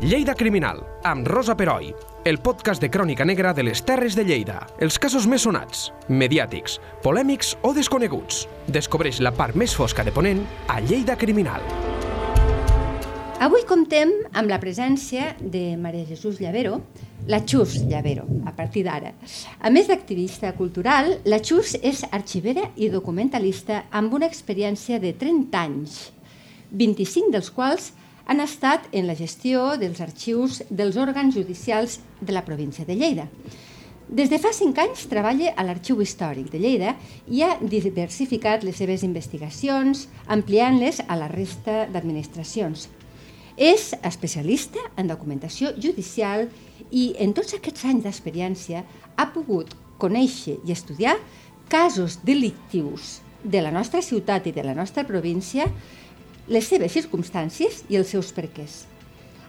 Lleida Criminal, amb Rosa Peroi, el podcast de crònica negra de les Terres de Lleida. Els casos més sonats, mediàtics, polèmics o desconeguts. Descobreix la part més fosca de Ponent a Lleida Criminal. Avui comptem amb la presència de Maria Jesús Llavero, la Xus Llavero, a partir d'ara. A més d'activista cultural, la Xus és arxivera i documentalista amb una experiència de 30 anys, 25 dels quals han estat en la gestió dels arxius dels òrgans judicials de la província de Lleida. Des de fa cinc anys treballa a l'Arxiu Històric de Lleida i ha diversificat les seves investigacions, ampliant-les a la resta d'administracions. És especialista en documentació judicial i en tots aquests anys d'experiència ha pogut conèixer i estudiar casos delictius de la nostra ciutat i de la nostra província, les seves circumstàncies i els seus perquès.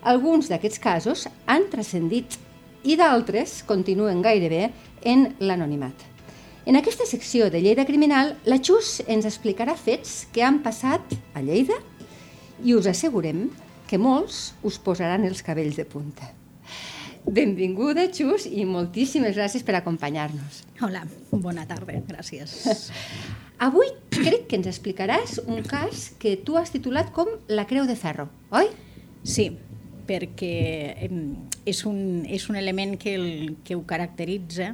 Alguns d'aquests casos han transcendit i d'altres continuen gairebé en l'anonimat. En aquesta secció de Lleida Criminal, la Xus ens explicarà fets que han passat a Lleida i us assegurem que molts us posaran els cabells de punta. Benvinguda, Xus, i moltíssimes gràcies per acompanyar-nos. Hola, bona tarda, gràcies. Avui crec que ens explicaràs un cas que tu has titulat com la Creu de Ferro, oi? Sí, perquè és un, és un element que, el, que ho caracteritza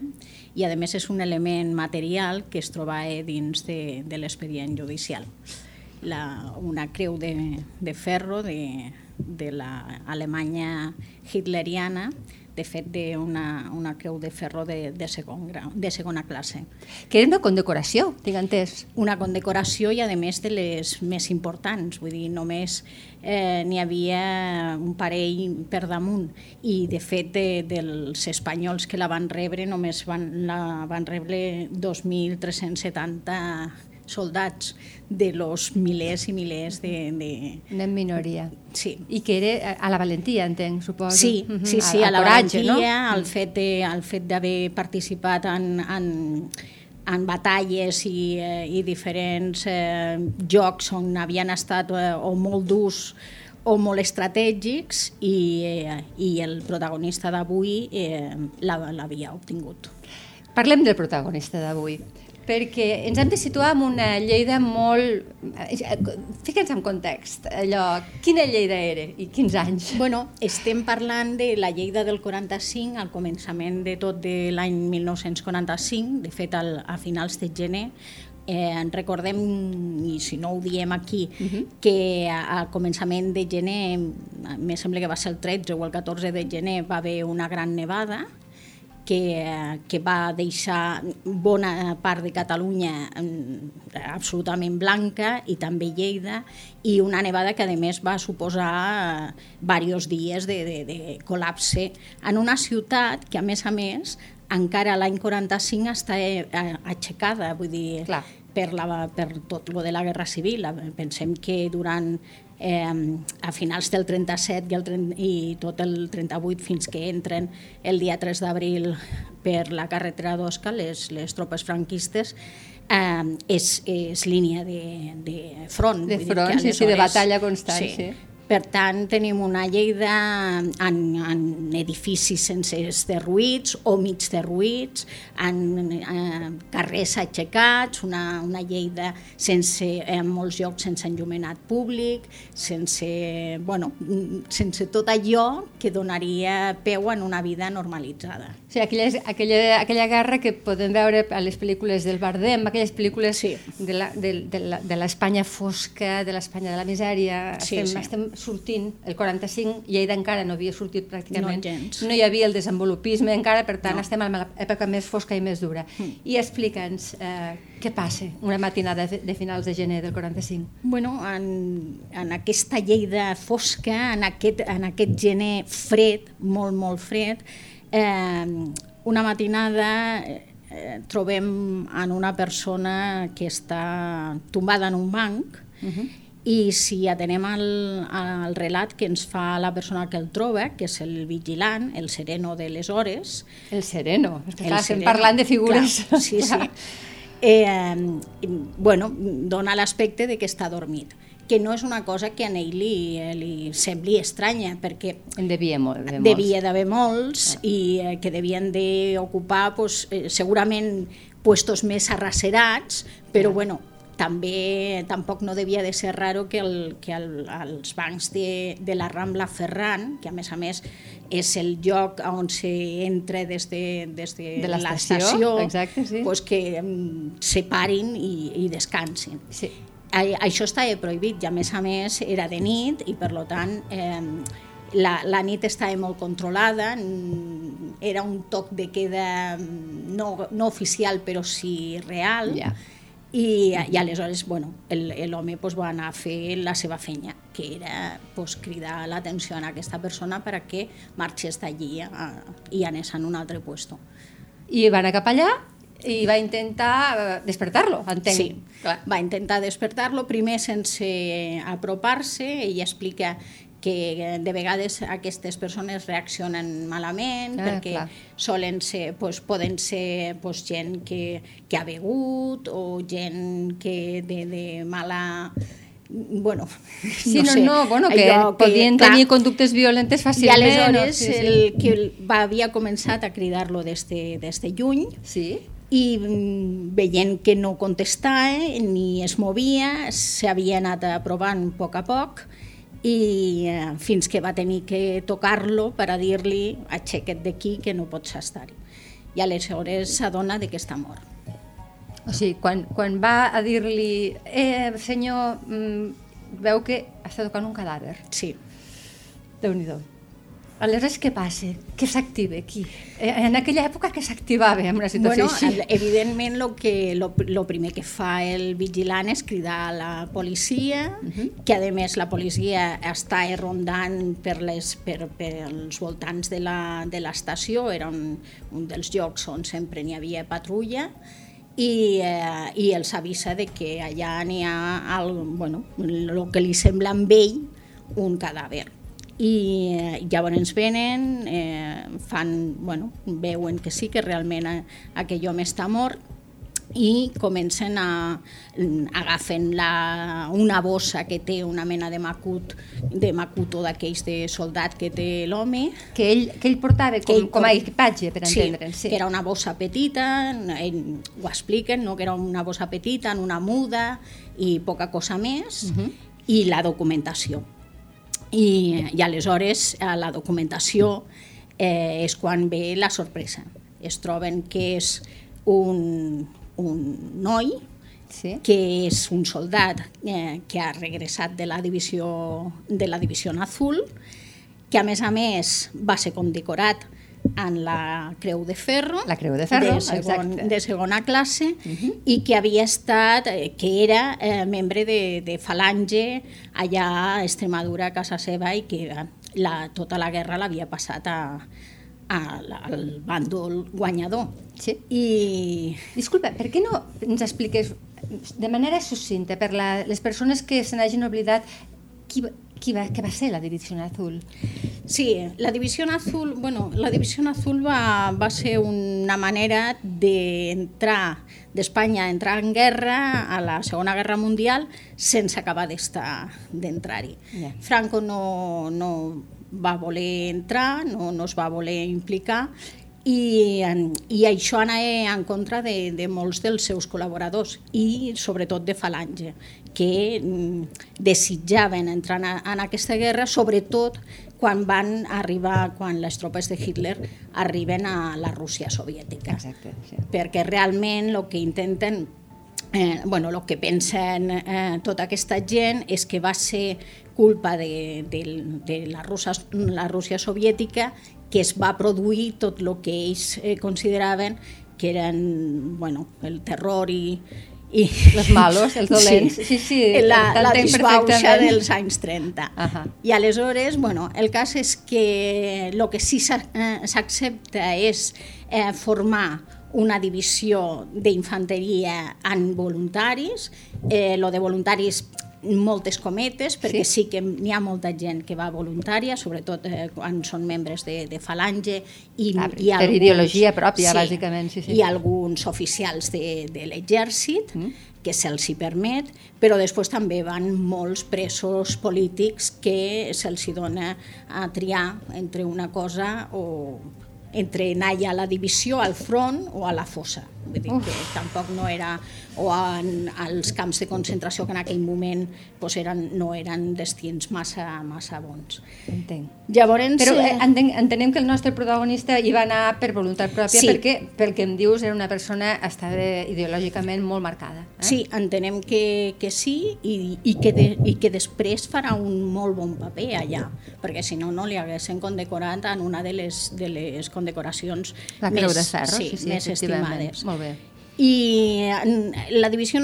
i a més és un element material que es troba dins de, de l'expedient judicial. La, una creu de, de ferro de, de l'Alemanya hitleriana, de fet d'una una creu de ferro de, de, segon grau, de segona classe. Que era una condecoració, tinc entès. Una condecoració i a més de les més importants, vull dir, només eh, n'hi havia un parell per damunt i de fet de, dels espanyols que la van rebre només van, la van rebre 2.370 soldats de los milers i milers de... de... Una minoria. Sí. I que era a la valentia, entenc, suposo. Sí, -huh. sí, sí, a, a, la coratge, valentia, no? al fet de, al fet d'haver participat en, en, en batalles i, eh, i diferents eh, jocs on havien estat eh, o molt durs o molt estratègics i, eh, i el protagonista d'avui eh, l'havia obtingut. Parlem del protagonista d'avui perquè ens hem de situar en una Lleida molt... Fica'ns en context, allò, quina Lleida era i quins anys? Bueno, estem parlant de la Lleida del 45, al començament de tot de l'any 1945, de fet al, a finals de gener, eh, recordem, i si no ho diem aquí, uh -huh. que al començament de gener, me sembla que va ser el 13 o el 14 de gener, va haver una gran nevada, que, que va deixar bona part de Catalunya absolutament blanca i també Lleida i una nevada que a més va suposar diversos dies de, de, de col·lapse en una ciutat que a més a més encara l'any 45 està aixecada, vull dir, Clar. per, la, per tot lo de la Guerra Civil. Pensem que durant eh, a finals del 37 i, el 30, i tot el 38 fins que entren el dia 3 d'abril per la carretera d'Osca les, les tropes franquistes eh, és, és línia de, de front. De front, sí, sí, de batalla constant, sí. sí. Per tant, tenim una Lleida en, en edificis sense derruïts o mig derruïts, en eh, carrers aixecats, una, una Lleida sense, en molts llocs sense enllumenat públic, sense, bueno, sense tot allò que donaria peu en una vida normalitzada. O sigui, aquella, aquella, aquella guerra que podem veure a les pel·lícules del Bardem, aquelles pel·lícules Sí. de la- de, de, la- de l'Espanya fosca, de l'Espanya de la misèria, Sí, estem, sí. estem sortint, el 45, Lleida encara no havia sortit pràcticament, No gens. no hi havia el desenvolupisme encara, per tant No. estem en l'època més fosca i més dura. I explica'ns eh, què passa una matinada de, de finals de gener del 45. Bueno, en, en aquesta Lleida fosca, en aquest, en aquest gener fred, molt, molt fred, eh, una matinada eh, trobem en una persona que està tombada en un banc Uh -huh. I si atenem al, al relat que ens fa la persona que el troba, que és el vigilant, el sereno de les hores, El sereno, és que clar, estem parlant de figures. Clar, sí, sí. Eh, bueno, dona l'aspecte de que està dormit. que no és una cosa que a ell li, li sembli estranya, perquè en devia, molt, de molts. devia d'haver molts ah. i eh, que devien d'ocupar pues, eh, segurament puestos més arracerats, però ah. bueno, també tampoc no devia de ser raro que, el, que el, els bancs de, de la Rambla Ferran, que a més a més és el lloc on s'entra des de, des de, de l'estació, sí. pues que um, se parin i, i descansin. Sí. Això estava prohibit i a més a més era de nit i per tant eh, la, la nit estava molt controlada, era un toc de queda no, no oficial però sí real. Yeah i, i aleshores bueno, l'home pues, va anar a fer la seva feina, que era pues, cridar l'atenció a aquesta persona perquè marxés d'allí i anés a un altre puesto. I va anar cap allà i va intentar eh, despertar-lo, entenc. Sí, Clar. va intentar despertar-lo, primer sense apropar-se, ell explica que de vegades aquestes persones reaccionen malament ah, perquè clar. solen ser, pues, poden ser pues, gent que, que ha begut o gent que de, de mala bueno, sí, no, no, sé, no, bueno, que allò, podien que, tenir clar, conductes violentes fàcilment. I aleshores no? sí, sí. el que va, havia començat a cridar-lo des, de, des de lluny sí. i mm, veient que no contestava ni es movia, s'havia anat aprovant a poc a poc i eh, fins que va tenir que tocar-lo per a dir-li aixeca't d'aquí que no pots estar-hi. I aleshores s'adona que està mort. O sigui, quan, quan va a dir-li eh, senyor, mm, veu que està tocant un cadàver. Sí. Déu-n'hi-do. Aleshores, què passa? Què s'activa aquí? Eh, en aquella època, què s'activava en una situació bueno, així? Evidentment, lo, que, lo, lo primer que fa el vigilant és cridar a la policia, uh -huh. que a més la policia està rondant per, les, per, per els voltants de l'estació, era un, un dels llocs on sempre n'hi havia patrulla, i, eh, i els avisa de que allà n'hi ha el, bueno, el que li sembla amb ell un cadàver i eh, llavors venen, eh, fan, bueno, veuen que sí, que realment eh, aquell home està mort i comencen a agafen la, una bossa que té una mena de macut de macut o d'aquells de soldat que té l'home que ell, que ell portava com, ell, com a equipatge per entendre'ns sí, que era una bossa petita ell, ho expliquen, no? que era una bossa petita en una muda i poca cosa més uh -huh. i la documentació i, i aleshores a la documentació eh, és quan ve la sorpresa. Es troben que és un, un noi sí. que és un soldat eh, que ha regressat de la divisió de la divisió azul, que a més a més va ser condecorat en la Creu de Ferro, la Creu de Ferro de, segon, de segona classe, uh -huh. i que havia estat, eh, que era eh, membre de, de Falange allà a Extremadura, a casa seva, i que la, tota la guerra l'havia passat a, a, al bàndol guanyador. Sí. I... Disculpa, per què no ens expliques de manera sucinta per la, les persones que se n'hagin oblidat qui, qui va, què va ser la Divisió Azul? Sí, la Divisió Azul, bueno, la Divisió Azul va, va ser una manera d'entrar d'Espanya entrar en guerra a la Segona Guerra Mundial sense acabar d'entrar-hi. Yeah. Franco no, no va voler entrar, no, no es va voler implicar i, i això anava en contra de, de molts dels seus col·laboradors i sobretot de Falange, que mm, desitjaven entrar en, en aquesta guerra, sobretot quan van arribar, quan les tropes de Hitler arriben a la Rússia soviètica. Exacte, sí. Perquè realment el que intenten eh, bueno, el que pensen eh, tota aquesta gent és que va ser culpa de, de, de la, Rússia, la Rússia soviètica que es va produir tot el que ells eh, consideraven que eren bueno, el terror i, i els malos, els dolents. Sí, sí, sí la, la disbauxa dels anys 30. Uh -huh. I aleshores, bueno, el cas és que el que sí eh, s'accepta és eh, formar una divisió d'infanteria en voluntaris. Eh, lo de voluntaris moltes cometes, perquè sí, sí que n'hi ha molta gent que va voluntària, sobretot eh, quan són membres de, de Falange. I, ah, i per alguns, ideologia pròpia, sí, bàsicament. Sí, sí. I alguns oficials de, de l'exèrcit, mm. que se'ls hi permet, però després també van molts presos polítics que se'ls dona a triar entre una cosa o entre anar ja a la divisió, al front o a la fossa. Vull dir que tampoc no era o en, als camps de concentració que en aquell moment pues, eren, no eren destins massa, massa bons. Entenc. Llavors, Però eh, entenc, entenem que el nostre protagonista hi va anar per voluntat pròpia sí. perquè, pel que em dius, era una persona estava ideològicament molt marcada. Eh? Sí, entenem que, que sí i, i, que de, i que després farà un molt bon paper allà, perquè si no, no li haguessin condecorat en una de les, de les condecoracions La més, de Ferro, sí, sí, sí, més estimades. Molt bé. I la Divisió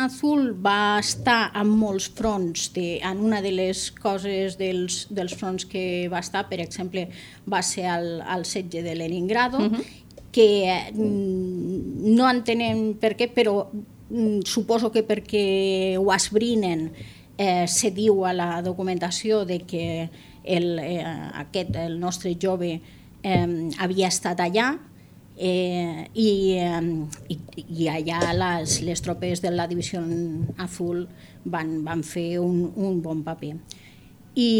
Azul va estar en molts fronts, de, en una de les coses dels, dels fronts que va estar, per exemple, va ser el, el setge de Leningrado, uh -huh. que mm, no entenem per què, però mm, suposo que perquè ho esbrinen eh, se diu a la documentació de que el, eh, aquest, el nostre jove eh, havia estat allà, eh, i, i, i allà les, les tropes de la Divisió Azul van, van fer un, un bon paper. I,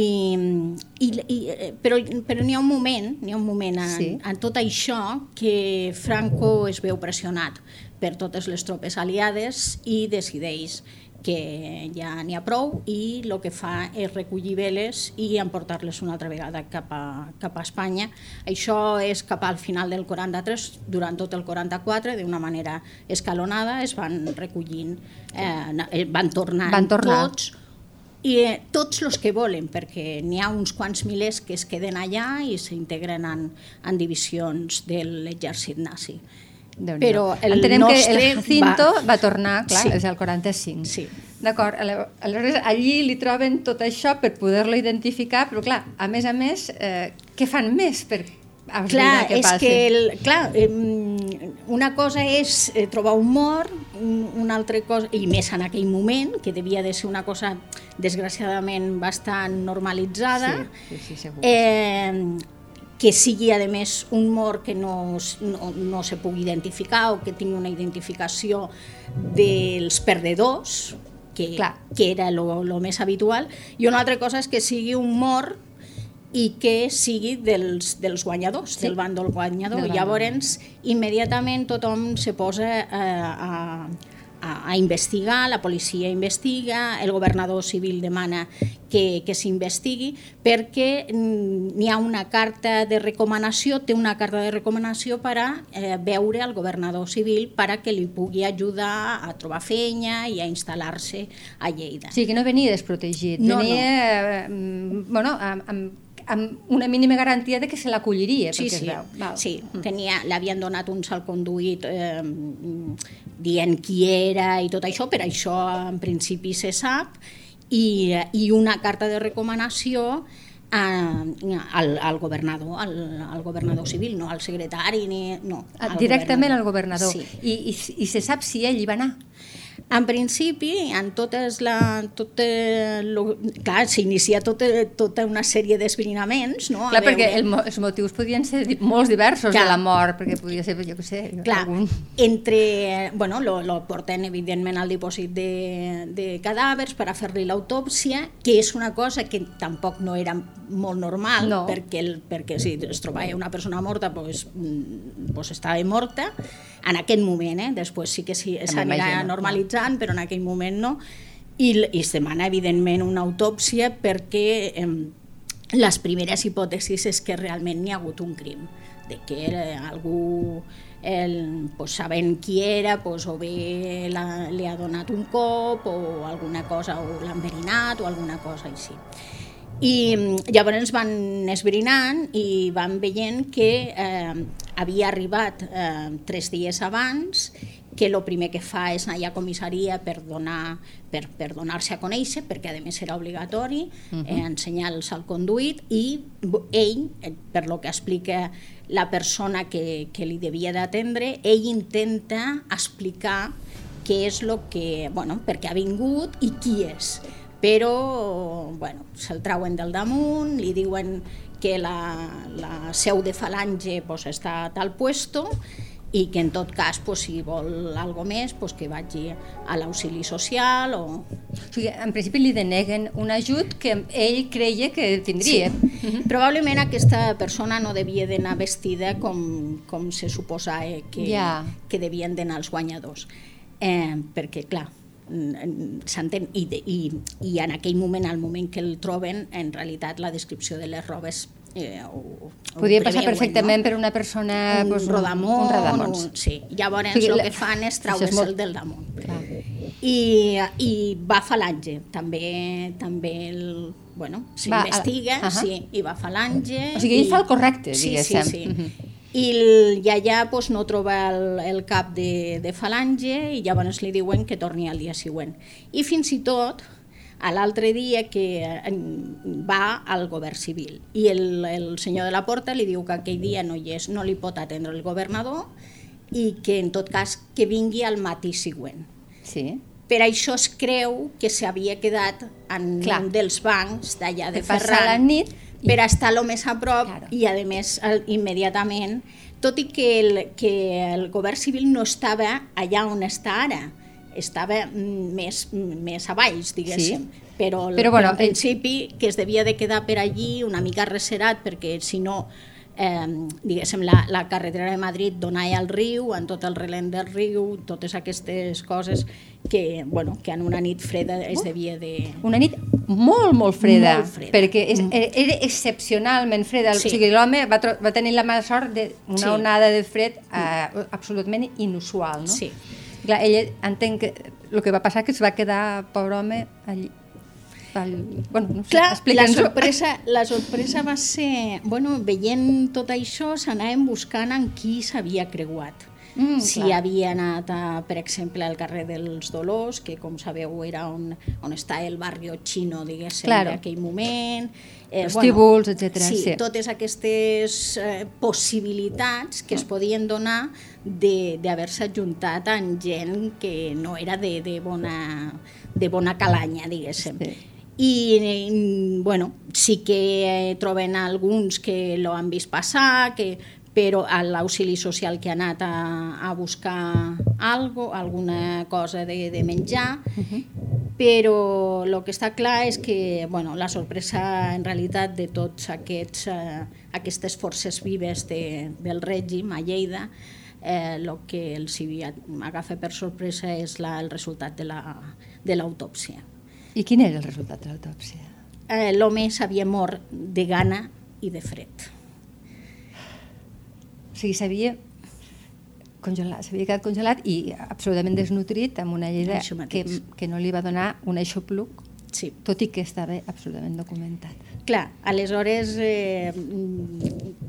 i, i, però però n'hi ha un moment, n'hi ha un moment en, sí. en tot això que Franco es veu pressionat per totes les tropes aliades i decideix que ja n'hi ha prou i el que fa és recollir veles i emportar-les una altra vegada cap a, cap a Espanya. Això és cap al final del 43, durant tot el 44, d'una manera escalonada, es van recollint, eh, van tornant van tornar. tots, i eh, tots els que volen, perquè n'hi ha uns quants milers que es queden allà i s'integren en, en divisions de l'exèrcit nazi. Però el Entenem nostre que el Jacinto va, va tornar, clar, Sí. és el 45. Sí. D'acord, aleshores allí li troben tot això per poder-lo identificar, però clar, a més a més, eh, què fan més per Clar, què és passi? que el, clar, eh, una cosa és eh, trobar un mort, un- una altra cosa, i més en aquell moment, que devia de ser una cosa desgraciadament bastant normalitzada, Sí, sí, sí, segur. eh, que sigui, a més, un mort que no, no, no se pugui identificar o que tingui una identificació dels perdedors, que, Clar. que era lo, lo més habitual, i una altra cosa és que sigui un mort i que sigui dels, dels guanyadors, Sí. del bàndol guanyador. Del. Llavors, immediatament tothom se posa eh, a, a, a investigar, la policia investiga, el governador civil demana que, que s'investigui perquè mm, n'hi ha una carta de recomanació, té una carta de recomanació per a eh, veure al governador civil per a que li pugui ajudar a trobar feina i a instal·lar-se a Lleida. Sigui, que no venia desprotegit, No, venia eh, mm, bueno, amb, amb, amb una mínima garantia de que se l'acolliria, Sí, perquè sí, es veu. Val. sí. Tenia, l'havien donat un salconduït eh, dient qui era i tot això, per això en principi se sap, i, i una carta de recomanació eh, al, al governador, al, al governador civil, no al secretari, ni, no. Al Directament al governador. Sí. I, i, I se sap si ell hi va anar? En principi, en totes la, tot, lo, clar, s'inicia tota, tota una sèrie d'esbrinaments, no? A Clar, perquè veure- el, els motius podien ser molts diversos Clar. de la mort, perquè podia ser, jo què sé, Clar, algun... entre, bueno, lo, lo porten evidentment al dipòsit de, de cadàvers per a fer-li l'autòpsia, que és una cosa que tampoc no era molt normal, No. perquè, el, perquè si es trobava una persona morta, pues, mm, pues estava morta, en aquest moment, eh? després sí que sí, s'anirà m'imagino, normalitzant, però en aquell moment no, i, i es demana evidentment una autòpsia perquè eh, les primeres hipòtesis és que realment n'hi ha hagut un crim, de que era algú el, pues, sabent qui era pues, o bé la, li ha donat un cop o alguna cosa, o l'ha enverinat o alguna cosa així. I mm, llavors van esbrinant i van veient que eh, havia arribat eh, tres dies abans que el primer que fa és anar a comissaria per donar per, per donar-se a conèixer, perquè a més era obligatori uh -huh. eh, ensenyar el salconduit i ell, eh, per lo que explica la persona que, que li devia d'atendre, ell intenta explicar què és el que, bueno, per què ha vingut i qui és. Però, bueno, se'l trauen del damunt, li diuen que la, la seu de Falange pues, està a tal puesto i que en tot cas, pues, si vol algo més, pues, que vagi a l'auxili social o... O sigui, en principi li deneguen un ajut que ell creia que tindria. Sí. Uh -huh. Probablement aquesta persona no devia d'anar vestida com, com se suposa que, Ja. que devien d'anar els guanyadors. Eh, perquè, clar, s'entén i, i, i en aquell moment, al moment que el troben en realitat la descripció de les robes eh, ho Podria passar perfectament no? per una persona... un pues, rodamón, Un rodamons. un- sí. Llavors O sigui, el que fan és treure's molt- el del damunt. Clar. I, i va a falange, també, també el, bueno, s'investiga, ah, ahà. sí, i va a falange. O sigui, ell i- fa el correcte, sí, diguéssim. Sí, sí. Mhm. I, el, i allà pues, no troba el, el cap de, de falange i llavors li diuen que torni al dia següent. I fins i tot, a l'altre dia que eh, va al govern civil i el, el senyor de la porta li diu que aquell dia no hi és, no li pot atendre el governador i que en tot cas que vingui al matí següent. Sí. Per això es creu que s'havia quedat en Clar. un dels bancs d'allà de De passar Ferran la nit i- per estar lo més a prop Claro. i a més el, immediatament tot i que el, que el govern civil no estava allà on està ara estava més, més a baix, diguéssim. Sí. Però, el- Però, bueno, en ell- principi que es devia de quedar per allí una mica reserat perquè si no eh, diguéssim, la, la carretera de Madrid donava al riu, en tot el relent del riu, totes aquestes coses que, bueno, que en una nit freda es devia de... Una nit molt, molt freda, Molt freda. perquè és, Mm. era, era excepcionalment freda. Sí. O sigui, l'home va, va tenir la mala sort d'una Sí. onada de fred eh, absolutament inusual, no? Sí. Clar, ella entenc que el que va passar que es va quedar, pobre home, allí. Al, bueno, no sé, Clar, la sorpresa, la sorpresa va ser... Bueno, veient tot això, s'anaven buscant en qui s'havia creuat. Mm, si clar. havia anat, a, per exemple, al carrer dels Dolors, que com sabeu era on, on està el barri xino, diguéssim, Claro. en aquell moment. Eh, Prostíbuls, etcètera, Sí, sí. totes aquestes eh, possibilitats que es podien donar de- d'haver-se ajuntat amb gent que no era de, de, bona, de bona calanya, diguéssim. Sí. I, eh, bueno, sí que eh, troben alguns que lo han vist passar, que, però a l'auxili social que ha anat a, a buscar algo, alguna cosa de, de menjar, però el que està clar és que bueno, la sorpresa en realitat de tots aquests, eh, aquestes forces vives de, del règim a Lleida el eh, que els agafa per sorpresa és la, el resultat de la- de l'autòpsia. I quin era el resultat de l'autòpsia? Eh, L'home s'havia mort de gana i de fred. Sigui, s'havia congelat, s'havia quedat congelat i absolutament desnutrit amb una lleida Això que, que no li va donar un aixopluc, Sí. tot i que estava absolutament documentat. Clar, aleshores eh,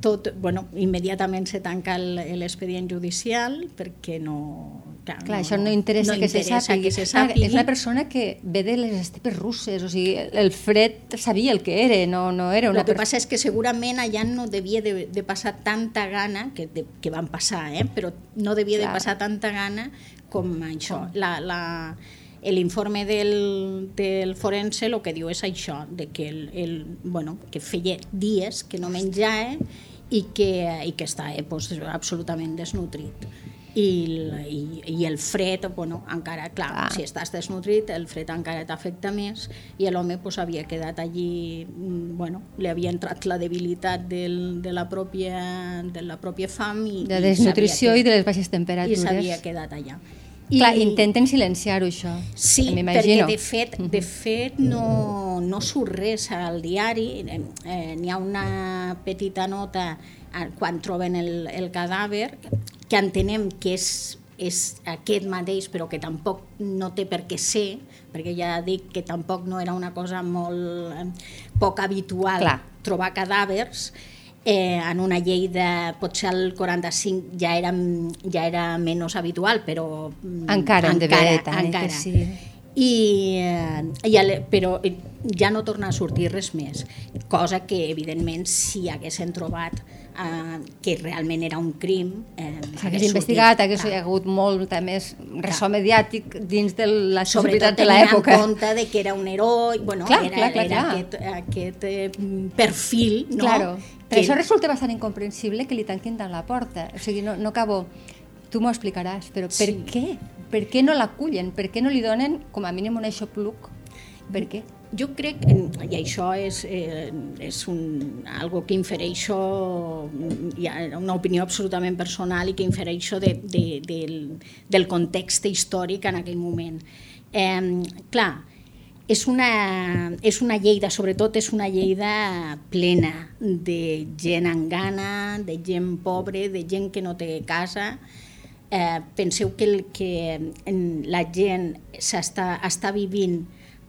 tot, bueno, immediatament se tanca el- l'expedient judicial perquè no... Clar, Clar, això no interessa, que, se interessa sàpigui. que se sàpigui. és una persona que ve de les estepes russes, o sigui, el fred sabia el que era, no, no era una El que passa és que segurament allà no devia de, de passar tanta gana, que, de, que van passar, eh? però no devia Clar. de passar tanta gana com això. La, la, L'informe del, del forense el que diu és això, de que, el, el, bueno, que feia dies que no menjava i que, i que estava pues, absolutament desnutrit. I, i, i el fred, bueno, encara, clar, Clar. si estàs desnutrit, el fred encara t'afecta més i l'home pues, havia quedat allí, mm, bueno, li havia entrat la debilitat del, de, la pròpia, de la pròpia fam i, de i desnutrició s'havia i de les baixes quedat- i temperatures. s'havia quedat allà. Clar, intenten silenciar-ho, això. Sí, perquè de fet, de fet no, no surt res al diari, eh, eh, n'hi ha una petita nota eh, quan troben el, el cadàver, que entenem que és, és aquest mateix, però que tampoc no té per què ser, perquè ja dic que tampoc no era una cosa molt eh, poc habitual Clar. trobar cadàvers, eh, en una llei de, potser el 45 ja era, ja era menys habitual, però... mm, Encara en devia de tant, encara. que sí. I, eh, i el, però, i, ja no torna a sortir res més, cosa que evidentment si haguessin trobat eh, que realment era un crim eh, hagués investigat, hagués hi hagut molt més ressò mediàtic dins de la societat de l'època. Sobretot en compte de que era un heroi, bueno, clar, era, clar, clar, era clar. aquest, aquest eh, perfil, no? Claro. Per que... això resulta bastant incomprensible que li tanquin tant la porta. O sigui, no, no acabo... Tu m'ho explicaràs, però per Sí. què? Per què no l'acullen? Per què no li donen, com a mínim, un aixopluc? Per què? Jo crec, i això és, eh, és un, algo que infereixo, ha una opinió absolutament personal i que infereixo de, de, del, del context històric en aquell moment. Eh, clar, és una, és una lleida, sobretot és una lleida plena de gent amb gana, de gent pobre, de gent que no té casa. Eh, penseu que, el, que la gent s'està està vivint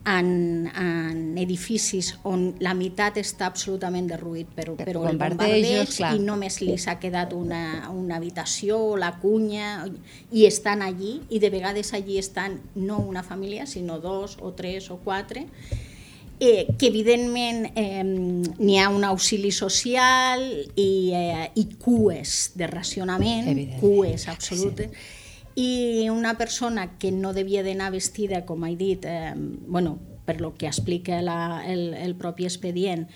en, en edificis on la meitat està absolutament derruït per, Per el bombardeig i només li s'ha quedat una, una habitació o la cunya i estan allí i de vegades allí estan no una família sinó dos o tres o quatre eh, que evidentment eh, n'hi ha un auxili social i, eh, i cues de racionament, cues absolutes, i una persona que no devia d'anar vestida, com he dit, eh, bueno, per lo que explica la, el, el propi expedient,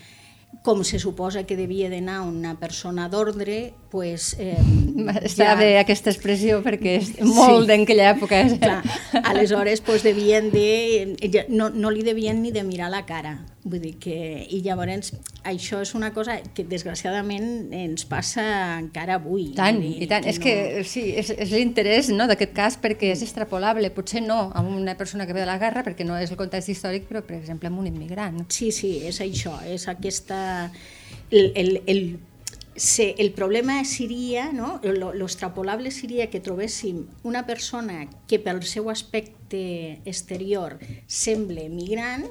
com se suposa que devia d'anar una persona d'ordre, pues, eh, Està bé aquesta expressió perquè és molt Sí. d'aquella època. Clar, aleshores pues, devien de, ja no, no li devien ni de mirar la cara. Vull dir que, I llavors això és una cosa que desgraciadament ens passa encara avui. Tant, dir i tant. És que sí, és, és l'interès no, d'aquest cas perquè és extrapolable. Potser no a una persona que ve de la guerra perquè no és el context històric, però per exemple amb un immigrant. Sí, sí, és això, és aquesta... El, el, el, se, el problema seria, no? lo, lo extrapolable seria que trobéssim una persona que pel seu aspecte exterior sembla migrant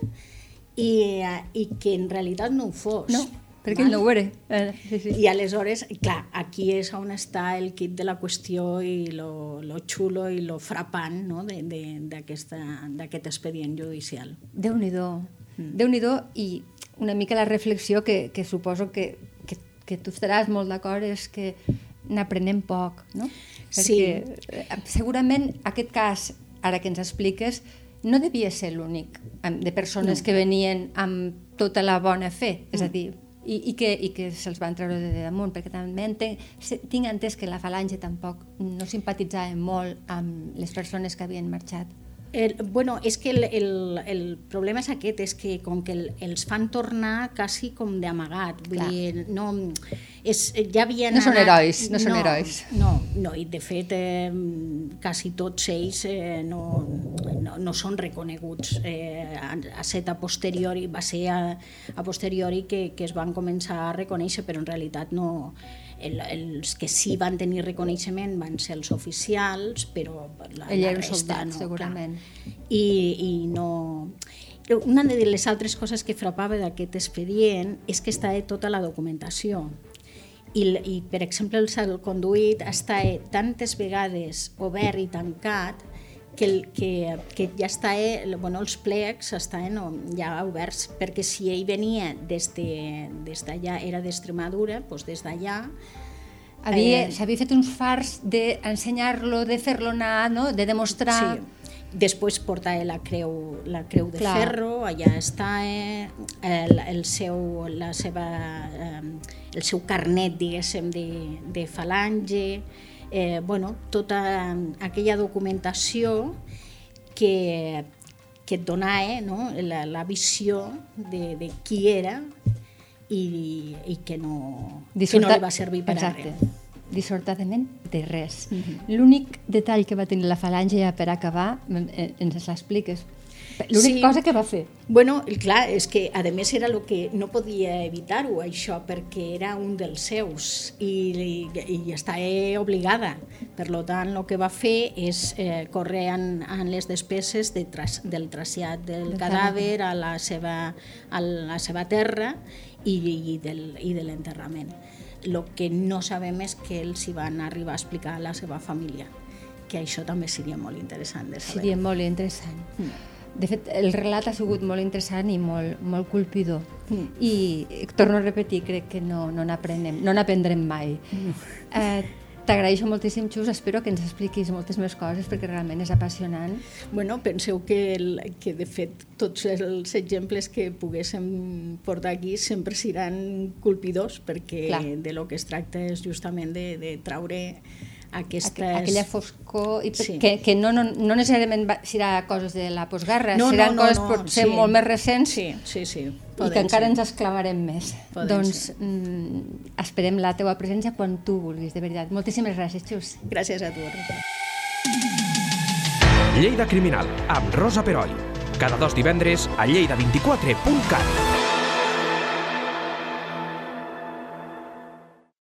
i, i que en realitat no ho fos. No, perquè no ho era. Eh, sí, sí. I aleshores, clar, aquí és on està el kit de la qüestió i lo, lo xulo i lo frapant no? de- de- d'aquest expedient judicial. Déu-n'hi-do. Mm. Déu-n'hi-do i una mica la reflexió que, que suposo que, que, que tu estaràs molt d'acord és que n'aprenem poc, no? Sí. Perquè eh, segurament aquest cas, ara que ens expliques, no devia ser l'únic de persones No. que venien amb tota la bona fe, és Mm. a dir, i, i, que, i que se'ls van treure de damunt, perquè també entenc, tinc entès que la falange tampoc no simpatitzava molt amb les persones que havien marxat. El, bueno, és que el, el, el problema és aquest, és que com que el, els fan tornar quasi com d'amagat, vull Clar. dir, no, és, ja havien No són anat- herois, no són no, herois. No, no, i de fet eh, quasi tots ells eh, no, no, no són reconeguts. Eh, a, a set a posteriori, va ser a, a posteriori que, que es van començar a reconèixer, però en realitat no, el, els que sí van tenir reconeixement van ser els oficials, però la, Ell la era un resta soldat, no, segurament. Clar. I, I no... Una de les altres coses que frapava d'aquest expedient és que està tota la documentació. I, i per exemple, el salconduït està tantes vegades obert i tancat que, que, que ja està, eh, bueno, els plecs estan ja oberts, perquè si ell venia des de- des d'allà, era d'Extremadura, doncs des d'allà, Havia, Eh, S'havia fet uns fars d'ensenyar-lo, de fer-lo anar, no? de demostrar... Sí. Després porta la creu, la creu de Clar. ferro, allà està eh, el, el, seu, la seva, eh, el seu carnet, diguéssim, de, de falange, eh, bueno, tota aquella documentació que, que et donava no? la, la visió de, de qui era i, i que, no, que no Dissorta- li va servir per a Exacte. res. Dissortadament de res. Mhm. L'únic detall que va tenir la falange ja per acabar, eh, ens l'expliques. L'única Sí. cosa que va fer. Bueno, clar, és que a més era el que no podia evitar-ho, això, perquè era un dels seus i, i, i està obligada. Per lo tant, el que va fer és eh, córrer en, en les despeses de tras, del trasllat del Del cadàver a la seva, a la seva terra i, i, del, i de l'enterrament. El que no sabem és que ells hi van arribar a explicar a la seva família, que això també seria molt interessant de saber. Seria molt interessant. Mm. De fet, el relat ha sigut molt interessant i molt, molt colpidor. Mm. I torno a repetir, crec que no no n'aprenem, no n'aprendrem mai. Mm. Eh, T'agraeixo moltíssim, Xus, espero que ens expliquis moltes més coses perquè realment és apassionant. Bueno, penseu que, el, que de fet tots els exemples que poguéssim portar aquí sempre seran colpidors perquè Clar. de lo que es tracta és justament de, de traure aquestes... Aquella foscor, i sí. que, que no, no, no necessàriament va, serà coses de la postguerra, no, seran no, no, coses no, potser sí. molt més recents sí, sí, sí, i que encara ser. ens esclavarem més. Poden doncs ser. mm, esperem la teua presència quan tu vulguis, de veritat. Moltíssimes gràcies, Xus. Gràcies a tu, Rosa. Lleida Criminal, amb Rosa Peroi. Cada dos divendres a lleida24.cat.